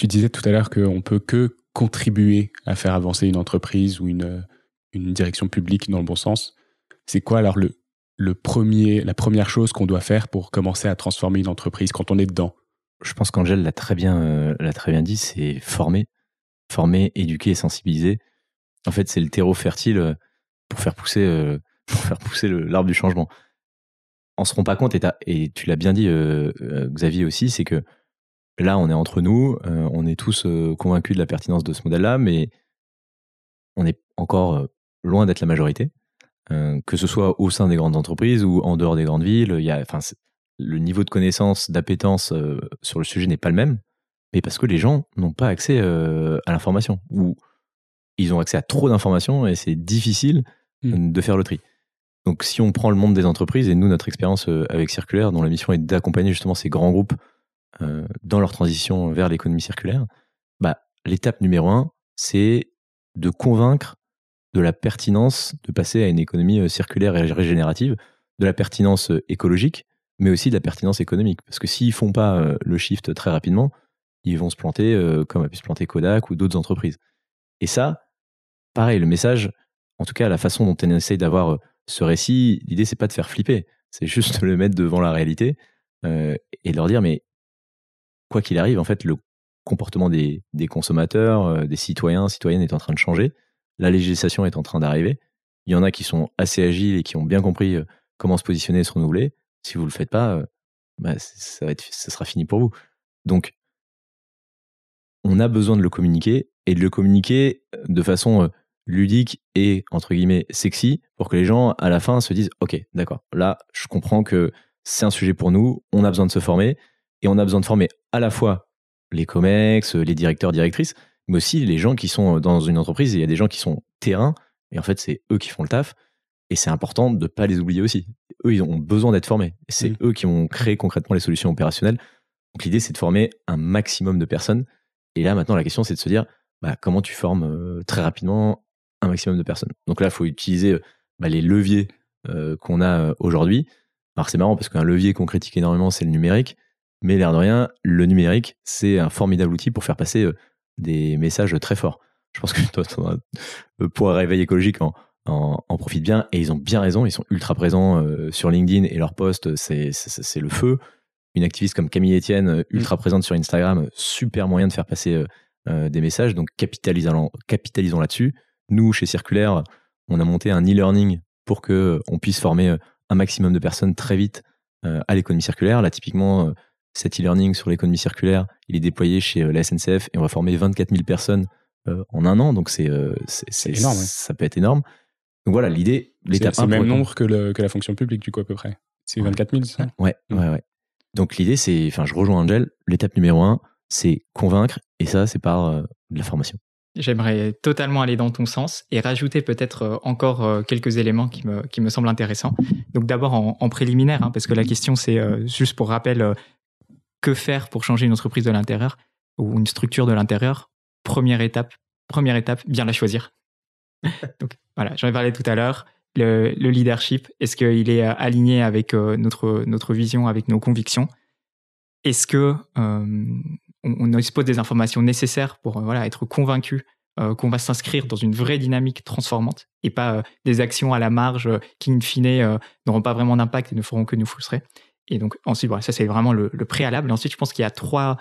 Tu disais tout à l'heure qu'on peut que contribuer à faire avancer une entreprise ou une, une direction publique dans le bon sens. C'est quoi alors le, le premier, la première chose qu'on doit faire pour commencer à transformer une entreprise quand on est dedans? Je pense qu'Angèle l'a très bien, euh, très bien dit, c'est former, former, éduquer sensibiliser. En fait, c'est le terreau fertile euh, pour faire pousser, euh, pousser l'arbre du changement. On se rend pas compte, et tu l'as bien dit, Xavier aussi, c'est que là, on est entre nous, on est tous convaincus de la pertinence de ce modèle-là, mais on est encore loin d'être la majorité. Euh, que ce soit au sein des grandes entreprises ou en dehors des grandes villes. Il y a, enfin, le niveau de connaissance, d'appétence euh, sur le sujet n'est pas le même, mais parce que les gens n'ont pas accès euh, à l'information ou ils ont accès à trop d'informations et c'est difficile hmm. de faire le tri. Donc, si on prend le monde des entreprises et nous, notre expérience avec Circulaire, dont la mission est d'accompagner justement ces grands groupes dans leur transition vers l'économie circulaire, bah, l'étape numéro un, c'est de convaincre de la pertinence de passer à une économie euh, circulaire et régénérative, de la pertinence euh, écologique, mais aussi de la pertinence économique. Parce que s'ils font pas euh, le shift très rapidement, ils vont se planter comme a pu se planter Kodak ou d'autres entreprises. Et ça, pareil, le message, en tout cas la façon dont on essaye d'avoir ce récit, l'idée c'est pas de faire flipper, c'est juste de le mettre devant la réalité et de leur dire mais quoi qu'il arrive, en fait, le comportement des, consommateurs, des citoyens, citoyennes est en train de changer la législation est en train d'arriver. Il y en a qui sont assez agiles et qui ont bien compris euh, comment se positionner et se renouveler. Si vous ne le faites pas, euh, bah, ça sera fini pour vous. Donc, on a besoin de le communiquer et de le communiquer euh, de façon ludique et entre guillemets sexy pour que les gens à la fin se disent ok d'accord là je comprends que c'est un sujet pour nous on a besoin de se former et on a besoin de former à la fois les comex les directeurs directrices mais aussi les gens qui sont euh, dans une entreprise. Il y a des gens qui sont terrain, et en fait, c'est eux qui font le taf. Et c'est important de ne pas les oublier aussi. Eux, ils ont besoin d'être formés. C'est mmh. eux qui vont créer concrètement les solutions opérationnelles. Donc l'idée, c'est de former un maximum de personnes. Et là, maintenant, la question, c'est de se dire, bah, comment tu formes euh, très rapidement un maximum de personnes? Donc là, il faut utiliser euh, bah, les leviers qu'on a aujourd'hui. Alors c'est marrant parce qu'un levier qu'on critique énormément, c'est le numérique. Mais l'air de rien, le numérique, c'est un formidable outil pour faire passer des messages très forts. Je pense que euh, pour réveil écologique en, en, profite bien et ils ont bien raison. Ils sont ultra présents euh, sur LinkedIn et leurs posts, c'est le feu. Une activiste comme Camille Etienne, euh, ultra mm. présente sur Instagram, super moyen de faire passer des messages. Donc capitalisons, capitalisons là-dessus. Nous, chez Circulaire, on a monté un e-learning pour que on puisse former un maximum de personnes très vite à l'économie circulaire. Là, typiquement, cet e-learning sur l'économie circulaire, il est déployé chez euh, la SNCF et on va former 24 000 personnes euh, en un an. Donc c'est euh, énorme. Ça peut être énorme. Donc voilà, l'idée, l'étape C'est le même nombre que, la fonction publique, du coup, à peu près. C'est 24 000, ça? Ouais, ouais, ouais. Donc l'idée, c'est, enfin, je rejoins Angel, l'étape numéro un, c'est convaincre, et ça, c'est par de la formation. J'aimerais totalement aller dans ton sens et rajouter peut-être encore quelques éléments qui me, qui me semblent intéressants. Donc d'abord en, préliminaire, hein, parce que la question c'est juste pour rappel, que faire pour changer une entreprise de l'intérieur ou une structure de l'intérieur? Première étape, première étape, bien la choisir. Donc voilà, j'en ai parlé tout à l'heure. Le, leadership, est-ce qu'il est euh, aligné avec euh, notre, notre vision, avec nos convictions? Est-ce que euh, on, dispose des informations nécessaires pour voilà, être convaincu qu'on va s'inscrire dans une vraie dynamique transformante et pas des actions à la marge qui, in fine, n'auront pas vraiment d'impact et ne feront que nous frustrer? Et donc ensuite, ça c'est vraiment le, préalable. Ensuite, je pense qu'il y a trois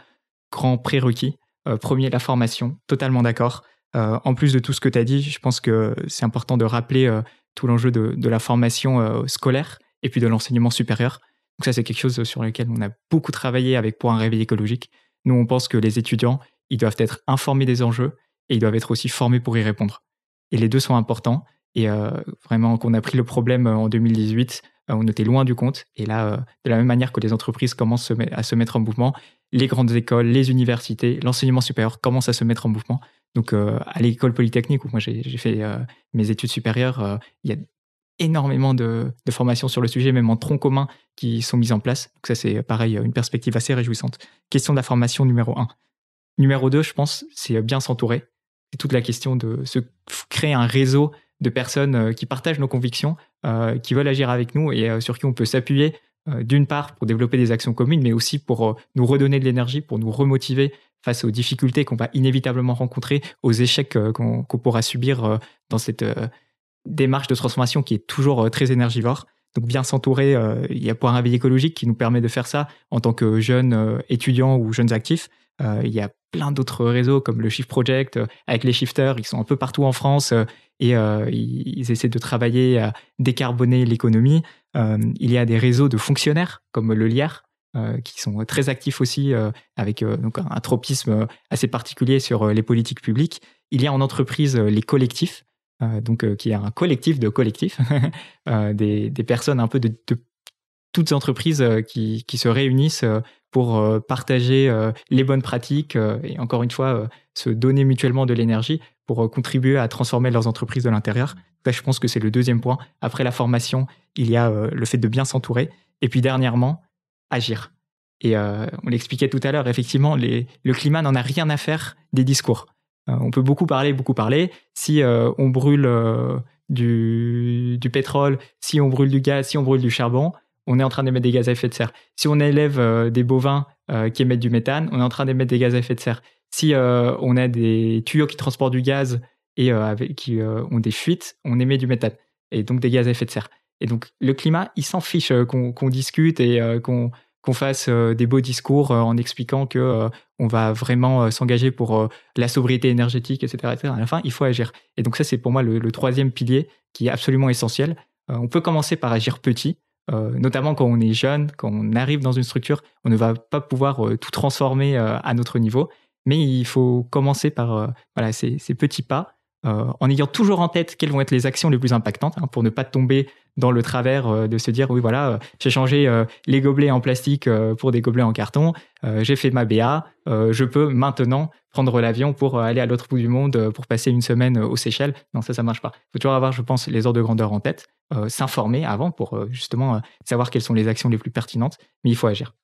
grands prérequis. Euh, premier, la formation, totalement d'accord. Euh, en plus de tout ce que tu as dit, je pense que c'est important de rappeler euh, tout l'enjeu de, la formation scolaire et puis de l'enseignement supérieur. Donc ça, c'est quelque chose sur lequel on a beaucoup travaillé avec pour un réveil écologique. Nous, on pense que les étudiants, ils doivent être informés des enjeux et ils doivent être aussi formés pour y répondre. Et les deux sont importants. Et vraiment, qu'on a pris le problème en 2018, euh, on était loin du compte. Et là, euh, de la même manière que les entreprises commencent à se mettre en mouvement, les grandes écoles, les universités, l'enseignement supérieur commencent à se mettre en mouvement. Donc, euh, à l'école polytechnique, où moi j'ai fait mes études supérieures, il y a énormément de, formations sur le sujet, même en tronc commun, qui sont mises en place. Donc, ça, c'est pareil, une perspective assez réjouissante. Question de la formation numéro un. Numéro deux, je pense, c'est bien s'entourer. C'est toute la question de se créer un réseau de personnes qui partagent nos convictions, euh, qui veulent agir avec nous et euh, sur qui on peut s'appuyer euh, d'une part pour développer des actions communes, mais aussi pour nous redonner de l'énergie, pour nous remotiver face aux difficultés qu'on va inévitablement rencontrer, aux échecs qu'on pourra subir dans cette démarche de transformation qui est toujours très énergivore. Donc bien s'entourer, il y a un réveil écologique qui nous permet de faire ça en tant que jeunes étudiants ou jeunes actifs. il y a plein d'autres réseaux comme le Shift Project, avec les shifters, ils sont un peu partout en France et ils, essaient de travailler à décarboner l'économie. il y a des réseaux de fonctionnaires comme le LIER, qui sont très actifs aussi avec donc un tropisme assez particulier sur les politiques publiques. Il y a en entreprise les collectifs, donc qui est un collectif de collectifs, des, personnes un peu de, toutes entreprises qui, qui, se réunissent pour partager les bonnes pratiques et encore une fois se donner mutuellement de l'énergie pour contribuer à transformer leurs entreprises de l'intérieur. je pense que c'est le deuxième point. Après la formation, il y a le fait de bien s'entourer et puis dernièrement, agir. Et on l'expliquait tout à l'heure, effectivement, le climat n'en a rien à faire des discours. on peut beaucoup parler, beaucoup parler. Si on brûle du, pétrole, si on brûle du gaz, si on brûle du charbon, on est en train d'émettre des gaz à effet de serre. Si on élève euh, des bovins euh, qui émettent du méthane, on est en train d'émettre des gaz à effet de serre. Si euh, on a des tuyaux qui transportent du gaz et qui ont des fuites, on émet du méthane et donc des gaz à effet de serre. Et donc le climat, il s'en fiche qu'on discute et qu'on fasse des beaux discours en expliquant que on va vraiment s'engager pour la sobriété énergétique, etc., etc., À la fin, il faut agir. Et donc ça, c'est pour moi le, troisième pilier qui est absolument essentiel. on peut commencer par agir petit. Euh, notamment quand on est jeune, quand on arrive dans une structure, on ne va pas pouvoir euh, tout transformer euh, à notre niveau, mais il faut commencer par voilà, ces, petits pas, en ayant toujours en tête quelles vont être les actions les plus impactantes, hein, pour ne pas tomber dans le travers de se dire, oui, voilà, j'ai changé les gobelets en plastique pour des gobelets en carton, j'ai fait ma BA, je peux maintenant prendre l'avion pour aller à l'autre bout du monde pour passer une semaine aux Seychelles. Non, ça, ça marche pas. Il faut toujours avoir, je pense, les ordres de grandeur en tête. Euh, s'informer avant pour euh, justement euh, savoir quelles sont les actions les plus pertinentes, mais il faut agir.